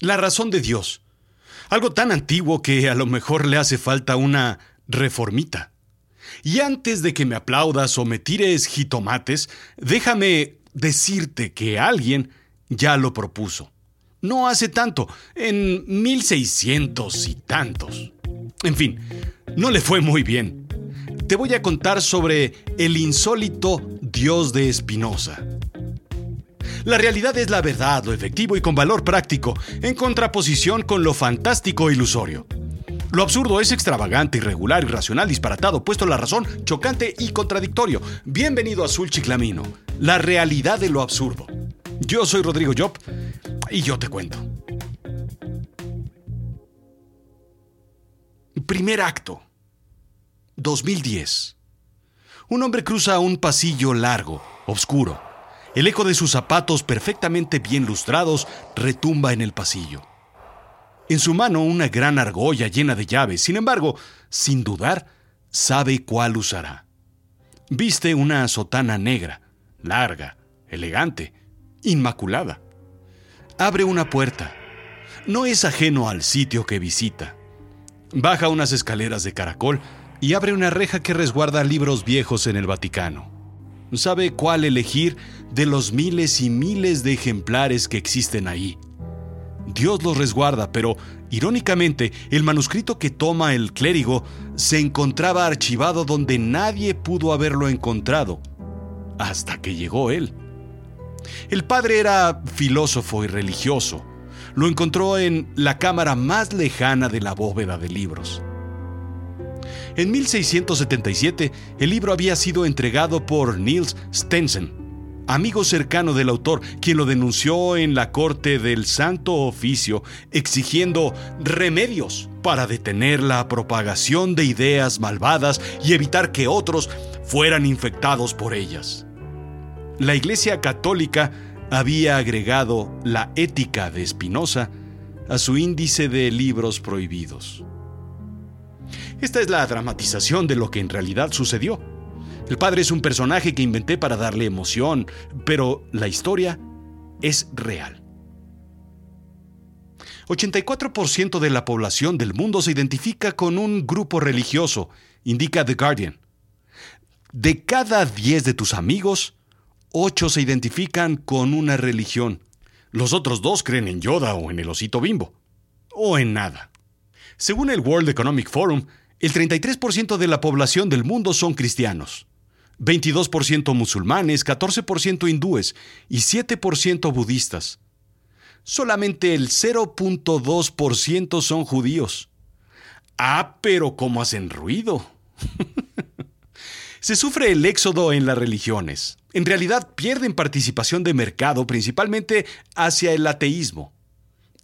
La razón de Dios. Algo tan antiguo que a lo mejor le hace falta una reformita. Y antes de que me aplaudas o me tires jitomates, déjame decirte que alguien ya lo propuso. No hace tanto, en 1600 y tantos. En fin, no le fue muy bien. Te voy a contar sobre el insólito Dios de Espinosa. La realidad es la verdad, lo efectivo y con valor práctico, en contraposición con lo fantástico e ilusorio. Lo absurdo es extravagante, irregular, irracional, disparatado, puesto la razón, chocante y contradictorio. Bienvenido a Azul Chiclamino, la realidad de lo absurdo. Yo soy Rodrigo Job y yo te cuento. Primer acto. 2010. Un hombre cruza un pasillo largo, oscuro. El eco de sus zapatos perfectamente bien lustrados retumba en el pasillo. En su mano una gran argolla llena de llaves. Sin embargo, sin dudar, sabe cuál usará. Viste una sotana negra, larga, elegante, inmaculada. Abre una puerta. No es ajeno al sitio que visita. Baja unas escaleras de caracol y abre una reja que resguarda libros viejos en el Vaticano. Sabe cuál elegir de los miles y miles de ejemplares que existen ahí. Dios los resguarda, pero irónicamente el manuscrito que toma el clérigo se encontraba archivado donde nadie pudo haberlo encontrado, hasta que llegó él. El padre era filósofo y religioso. Lo encontró en la cámara más lejana de la bóveda de libros. En 1677, el libro había sido entregado por Niels Stensen, amigo cercano del autor, quien lo denunció en la corte del Santo Oficio, exigiendo remedios para detener la propagación de ideas malvadas y evitar que otros fueran infectados por ellas. La Iglesia Católica había agregado la ética de Spinoza a su índice de libros prohibidos. Esta es la dramatización de lo que en realidad sucedió. El padre es un personaje que inventé para darle emoción, pero la historia es real. 84% de la población del mundo se identifica con un grupo religioso, indica The Guardian. De cada 10 de tus amigos, 8 se identifican con una religión. Los otros dos creen en Yoda o en el osito bimbo. O en nada. Según el World Economic Forum, el 33% de la población del mundo son cristianos. 22% musulmanes, 14% hindúes y 7% budistas. Solamente el 0.2% son judíos. Ah, pero ¿cómo hacen ruido? Se sufre el éxodo en las religiones. En realidad pierden participación de mercado principalmente hacia el ateísmo.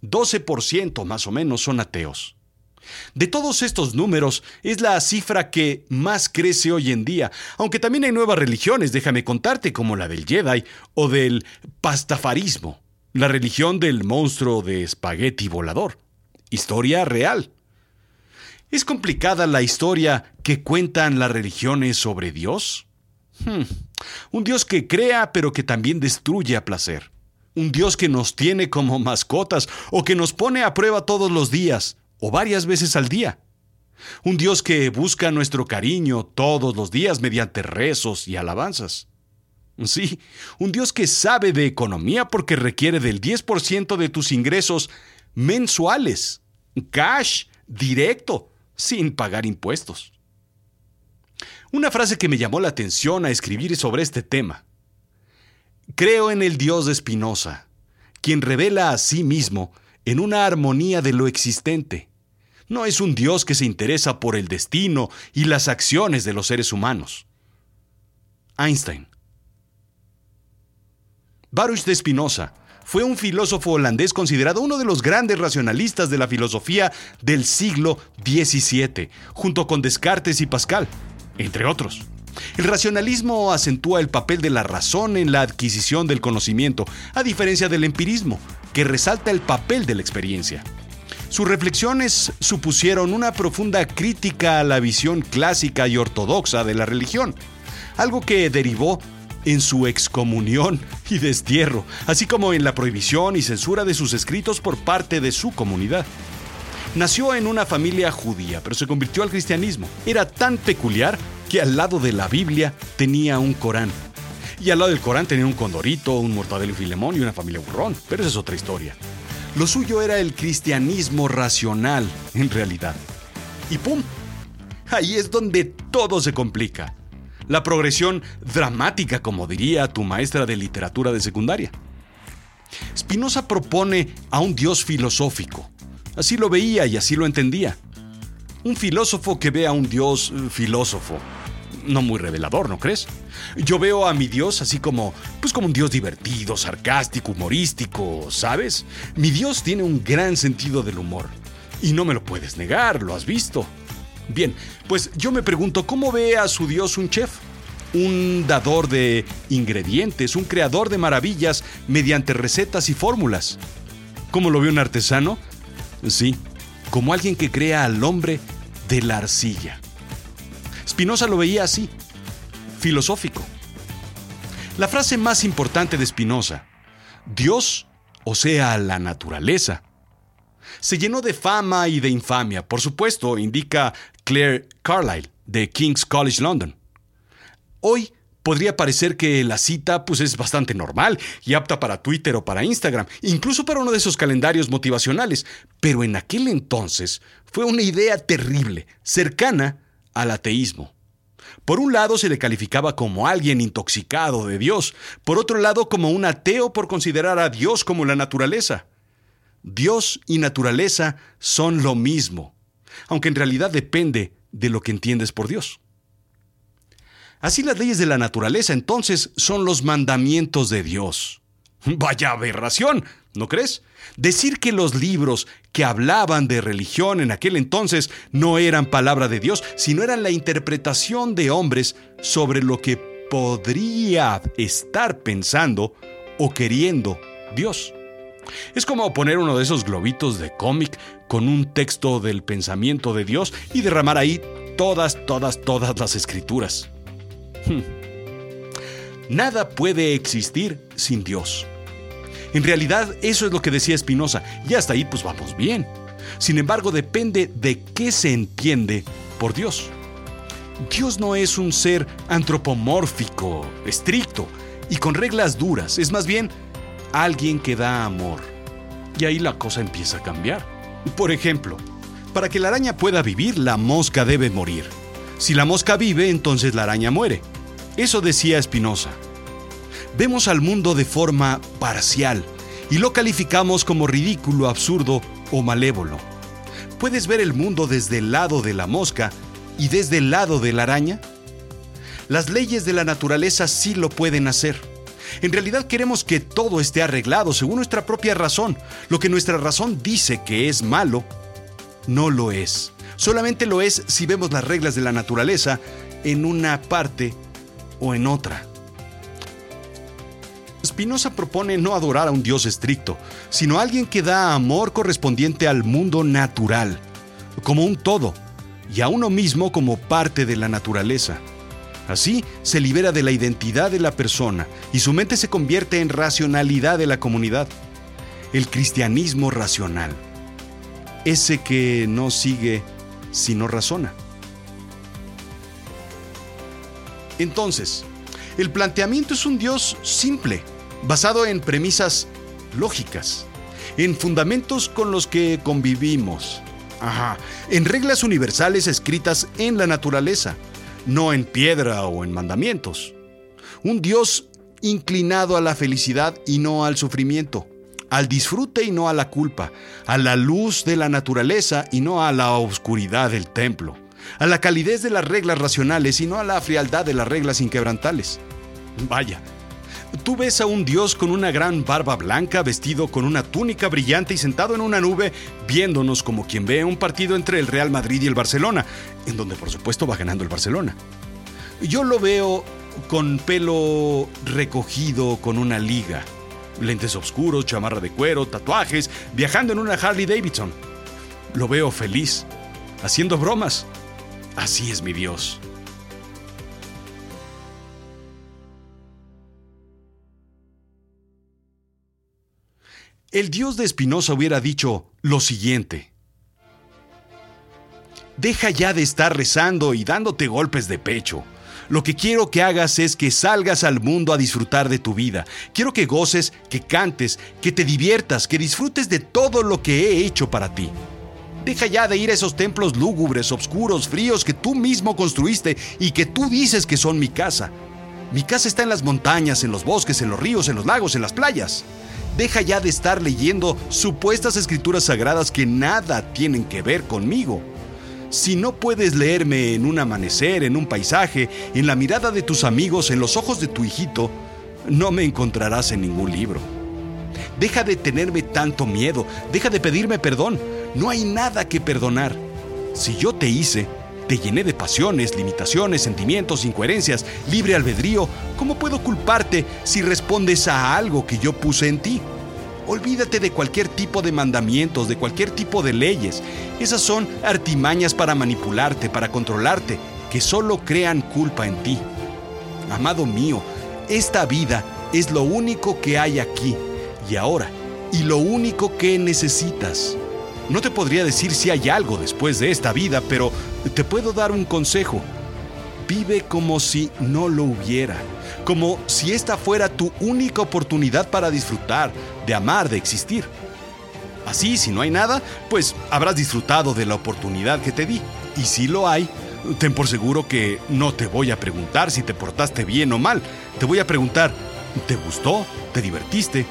12% más o menos son ateos. De todos estos números, es la cifra que más crece hoy en día, aunque también hay nuevas religiones, déjame contarte, como la del Jedi o del pastafarismo, la religión del monstruo de espagueti volador. Historia real. ¿Es complicada la historia que cuentan las religiones sobre Dios? Hmm. Un Dios que crea pero que también destruye a placer. Un Dios que nos tiene como mascotas o que nos pone a prueba todos los días o varias veces al día. Un Dios que busca nuestro cariño todos los días mediante rezos y alabanzas. Sí, un Dios que sabe de economía porque requiere del 10% de tus ingresos mensuales, cash, directo, sin pagar impuestos. Una frase que me llamó la atención a escribir sobre este tema. Creo en el Dios de Espinosa, quien revela a sí mismo en una armonía de lo existente. No es un Dios que se interesa por el destino y las acciones de los seres humanos. Einstein. Baruch de Spinoza fue un filósofo holandés considerado uno de los grandes racionalistas de la filosofía del siglo XVII, junto con Descartes y Pascal, entre otros. El racionalismo acentúa el papel de la razón en la adquisición del conocimiento, a diferencia del empirismo, que resalta el papel de la experiencia. Sus reflexiones supusieron una profunda crítica a la visión clásica y ortodoxa de la religión, algo que derivó en su excomunión y destierro, así como en la prohibición y censura de sus escritos por parte de su comunidad. Nació en una familia judía, pero se convirtió al cristianismo. Era tan peculiar que al lado de la Biblia tenía un Corán. Y al lado del Corán tenía un condorito, un mortadelo y filemón y una familia burrón, pero esa es otra historia. Lo suyo era el cristianismo racional, en realidad. Y ¡pum! Ahí es donde todo se complica. La progresión dramática, como diría tu maestra de literatura de secundaria. Spinoza propone a un Dios filosófico. Así lo veía y así lo entendía. Un filósofo que ve a un Dios eh, filósofo. No muy revelador, ¿no crees? Yo veo a mi Dios así como, pues como un Dios divertido, sarcástico, humorístico, ¿sabes? Mi Dios tiene un gran sentido del humor. Y no me lo puedes negar, lo has visto. Bien, pues yo me pregunto, ¿cómo ve a su Dios un chef? Un dador de ingredientes, un creador de maravillas mediante recetas y fórmulas. ¿Cómo lo ve un artesano? Sí, como alguien que crea al hombre de la arcilla. Spinoza lo veía así, filosófico. La frase más importante de Spinoza, Dios, o sea, la naturaleza, se llenó de fama y de infamia. Por supuesto, indica Claire Carlyle, de King's College London. Hoy podría parecer que la cita pues, es bastante normal y apta para Twitter o para Instagram, incluso para uno de esos calendarios motivacionales, pero en aquel entonces fue una idea terrible, cercana al ateísmo. Por un lado se le calificaba como alguien intoxicado de Dios, por otro lado como un ateo por considerar a Dios como la naturaleza. Dios y naturaleza son lo mismo, aunque en realidad depende de lo que entiendes por Dios. Así las leyes de la naturaleza entonces son los mandamientos de Dios. Vaya aberración, ¿no crees? Decir que los libros que hablaban de religión en aquel entonces no eran palabra de Dios, sino eran la interpretación de hombres sobre lo que podría estar pensando o queriendo Dios. Es como poner uno de esos globitos de cómic con un texto del pensamiento de Dios y derramar ahí todas, todas, todas las escrituras. Hmm. Nada puede existir sin Dios. En realidad eso es lo que decía Spinoza y hasta ahí pues vamos bien. Sin embargo, depende de qué se entiende por Dios. Dios no es un ser antropomórfico, estricto y con reglas duras, es más bien alguien que da amor. Y ahí la cosa empieza a cambiar. Por ejemplo, para que la araña pueda vivir, la mosca debe morir. Si la mosca vive, entonces la araña muere. Eso decía Spinoza. Vemos al mundo de forma parcial y lo calificamos como ridículo, absurdo o malévolo. ¿Puedes ver el mundo desde el lado de la mosca y desde el lado de la araña? Las leyes de la naturaleza sí lo pueden hacer. En realidad queremos que todo esté arreglado según nuestra propia razón. Lo que nuestra razón dice que es malo, no lo es. Solamente lo es si vemos las reglas de la naturaleza en una parte o en otra. Spinoza propone no adorar a un Dios estricto, sino a alguien que da amor correspondiente al mundo natural, como un todo, y a uno mismo como parte de la naturaleza. Así se libera de la identidad de la persona y su mente se convierte en racionalidad de la comunidad. El cristianismo racional. Ese que no sigue sino razona. Entonces, el planteamiento es un Dios simple, basado en premisas lógicas, en fundamentos con los que convivimos, en reglas universales escritas en la naturaleza no en piedra o en mandamientos. Un Dios inclinado a la felicidad y no al sufrimiento, al disfrute y no a la culpa, a la luz de la naturaleza y no a la oscuridad del templo, a la calidez de las reglas racionales y no a la frialdad de las reglas inquebrantables. Vaya, Tú ves a un dios con una gran barba blanca, vestido con una túnica brillante y sentado en una nube, viéndonos como quien ve un partido entre el Real Madrid y el Barcelona, en donde por supuesto va ganando el Barcelona. Yo lo veo con pelo recogido con una liga, lentes oscuros, chamarra de cuero, tatuajes, viajando en una Harley Davidson. Lo veo feliz, haciendo bromas. Así es mi Dios. El Dios de Spinoza hubiera dicho lo siguiente. Deja ya de estar rezando y dándote golpes de pecho. Lo que quiero que hagas es que salgas al mundo a disfrutar de tu vida. Quiero que goces, que cantes, que te diviertas, que disfrutes de todo lo que he hecho para ti. Deja ya de ir a esos templos lúgubres, oscuros, fríos que tú mismo construiste y que tú dices que son mi casa. Mi casa está en las montañas, en los bosques, en los ríos, en los lagos, en las playas. Deja ya de estar leyendo supuestas escrituras sagradas que nada tienen que ver conmigo. Si no puedes leerme en un amanecer, en un paisaje, en la mirada de tus amigos, en los ojos de tu hijito, no me encontrarás en ningún libro. Deja de tenerme tanto miedo, deja de pedirme perdón. No hay nada que perdonar. Si yo te hice, te llené de pasiones, limitaciones, sentimientos, incoherencias, libre albedrío, ¿cómo puedo culparte si respondes a algo que yo puse en ti? Olvídate de cualquier tipo de mandamientos, de cualquier tipo de leyes. Esas son artimañas para manipularte, para controlarte, que solo crean culpa en ti. Amado mío, esta vida es lo único que hay aquí y ahora, y lo único que necesitas. No te podría decir si hay algo después de esta vida, pero te puedo dar un consejo. Vive como si no lo hubiera, como si esta fuera tu única oportunidad para disfrutar, de amar, de existir. Así, si no hay nada, pues habrás disfrutado de la oportunidad que te di. Y si lo hay, ten por seguro que no te voy a preguntar si te portaste bien o mal. Te voy a preguntar, ¿te gustó? ¿Te divertiste?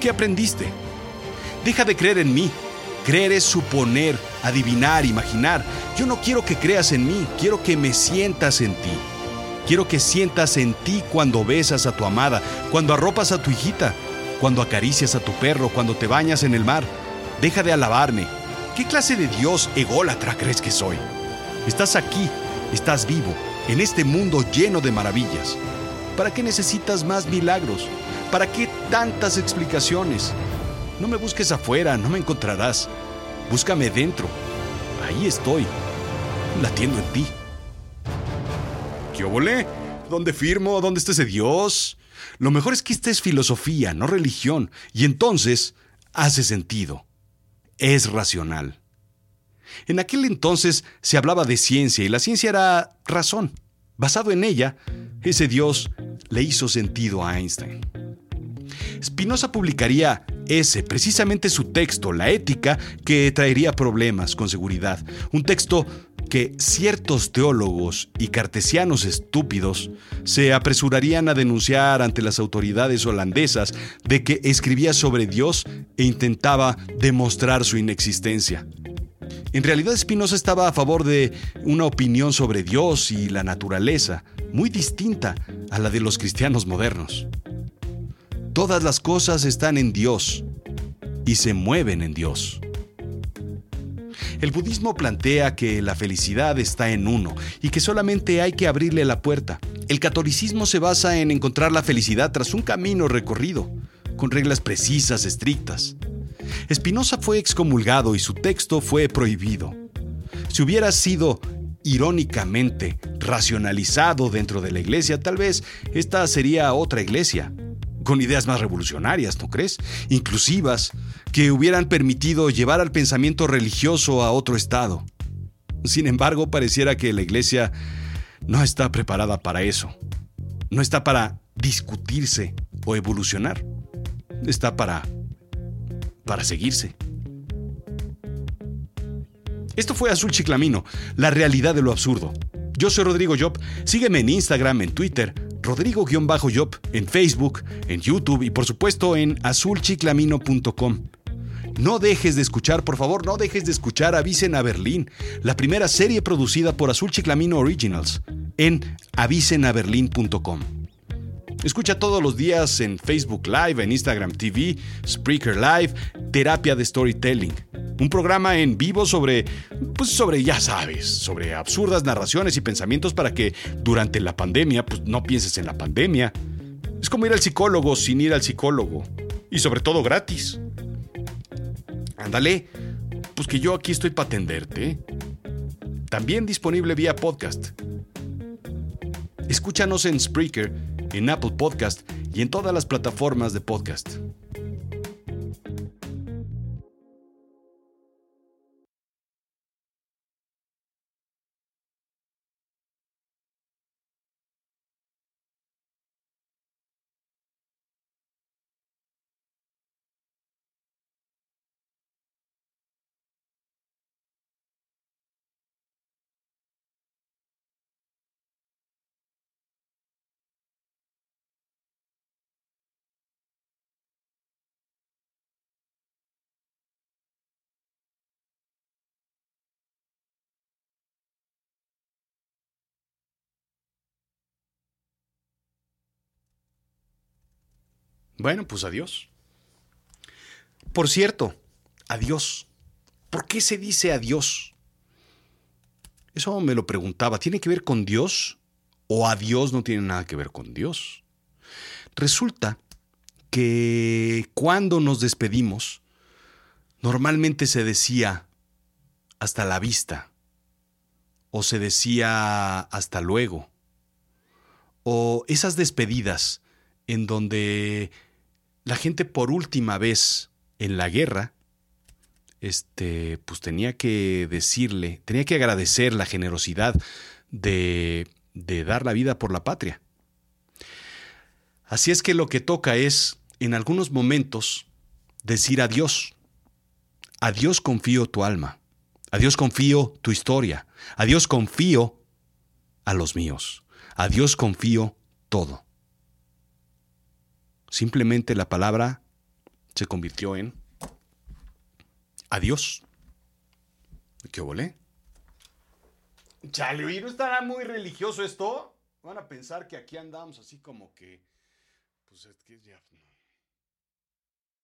¿Qué aprendiste? Deja de creer en mí. Creer es suponer, adivinar, imaginar. Yo no quiero que creas en mí, quiero que me sientas en ti. Quiero que sientas en ti cuando besas a tu amada, cuando arropas a tu hijita, cuando acaricias a tu perro, cuando te bañas en el mar. Deja de alabarme. ¿Qué clase de Dios ególatra crees que soy? Estás aquí, estás vivo, en este mundo lleno de maravillas. ¿Para qué necesitas más milagros? ¿Para qué tantas explicaciones? No me busques afuera, no me encontrarás. Búscame dentro. Ahí estoy, latiendo en ti. ¿Qué volé? ¿Dónde firmo? ¿Dónde está ese Dios? Lo mejor es que esta es filosofía, no religión, y entonces hace sentido. Es racional. En aquel entonces se hablaba de ciencia y la ciencia era razón. Basado en ella, ese Dios le hizo sentido a Einstein. Spinoza publicaría ese, precisamente su texto, La ética, que traería problemas con seguridad. Un texto que ciertos teólogos y cartesianos estúpidos se apresurarían a denunciar ante las autoridades holandesas de que escribía sobre Dios e intentaba demostrar su inexistencia. En realidad Spinoza estaba a favor de una opinión sobre Dios y la naturaleza, muy distinta a la de los cristianos modernos. Todas las cosas están en Dios y se mueven en Dios. El budismo plantea que la felicidad está en uno y que solamente hay que abrirle la puerta. El catolicismo se basa en encontrar la felicidad tras un camino recorrido, con reglas precisas, estrictas. Spinoza fue excomulgado y su texto fue prohibido. Si hubiera sido irónicamente racionalizado dentro de la iglesia, tal vez esta sería otra iglesia, con ideas más revolucionarias, ¿no crees? Inclusivas, que hubieran permitido llevar al pensamiento religioso a otro estado. Sin embargo, pareciera que la iglesia no está preparada para eso. No está para discutirse o evolucionar. Está para para seguirse. Esto fue Azul Chiclamino, la realidad de lo absurdo. Yo soy Rodrigo Job. Sígueme en Instagram, en Twitter, Rodrigo-Job, en Facebook, en YouTube y por supuesto en azulchiclamino.com. No dejes de escuchar, por favor, no dejes de escuchar Avisen a Berlín, la primera serie producida por Azul Chiclamino Originals, en avisenaberlin.com. Escucha todos los días en Facebook Live, en Instagram TV, Spreaker Live, Terapia de Storytelling. Un programa en vivo sobre, pues sobre, ya sabes, sobre absurdas narraciones y pensamientos para que durante la pandemia, pues no pienses en la pandemia. Es como ir al psicólogo sin ir al psicólogo. Y sobre todo gratis. Ándale, pues que yo aquí estoy para atenderte. También disponible vía podcast. Escúchanos en Spreaker, en Apple Podcast y en todas las plataformas de podcast. Bueno, pues adiós. Por cierto, adiós. ¿Por qué se dice adiós? Eso me lo preguntaba. ¿Tiene que ver con Dios? ¿O adiós no tiene nada que ver con Dios? Resulta que cuando nos despedimos, normalmente se decía hasta la vista, o se decía hasta luego, o esas despedidas en donde la gente por última vez en la guerra, este, pues tenía que decirle, tenía que agradecer la generosidad de, de dar la vida por la patria. Así es que lo que toca es en algunos momentos decir adiós. Adiós confío tu alma. Adiós confío tu historia. Adiós confío a los míos. Adiós confío todo. Simplemente la palabra se convirtió en adiós. ¿Qué volé? Chale, ¿no estará muy religioso esto? Van a pensar que aquí andamos así como que. Pues es que ya.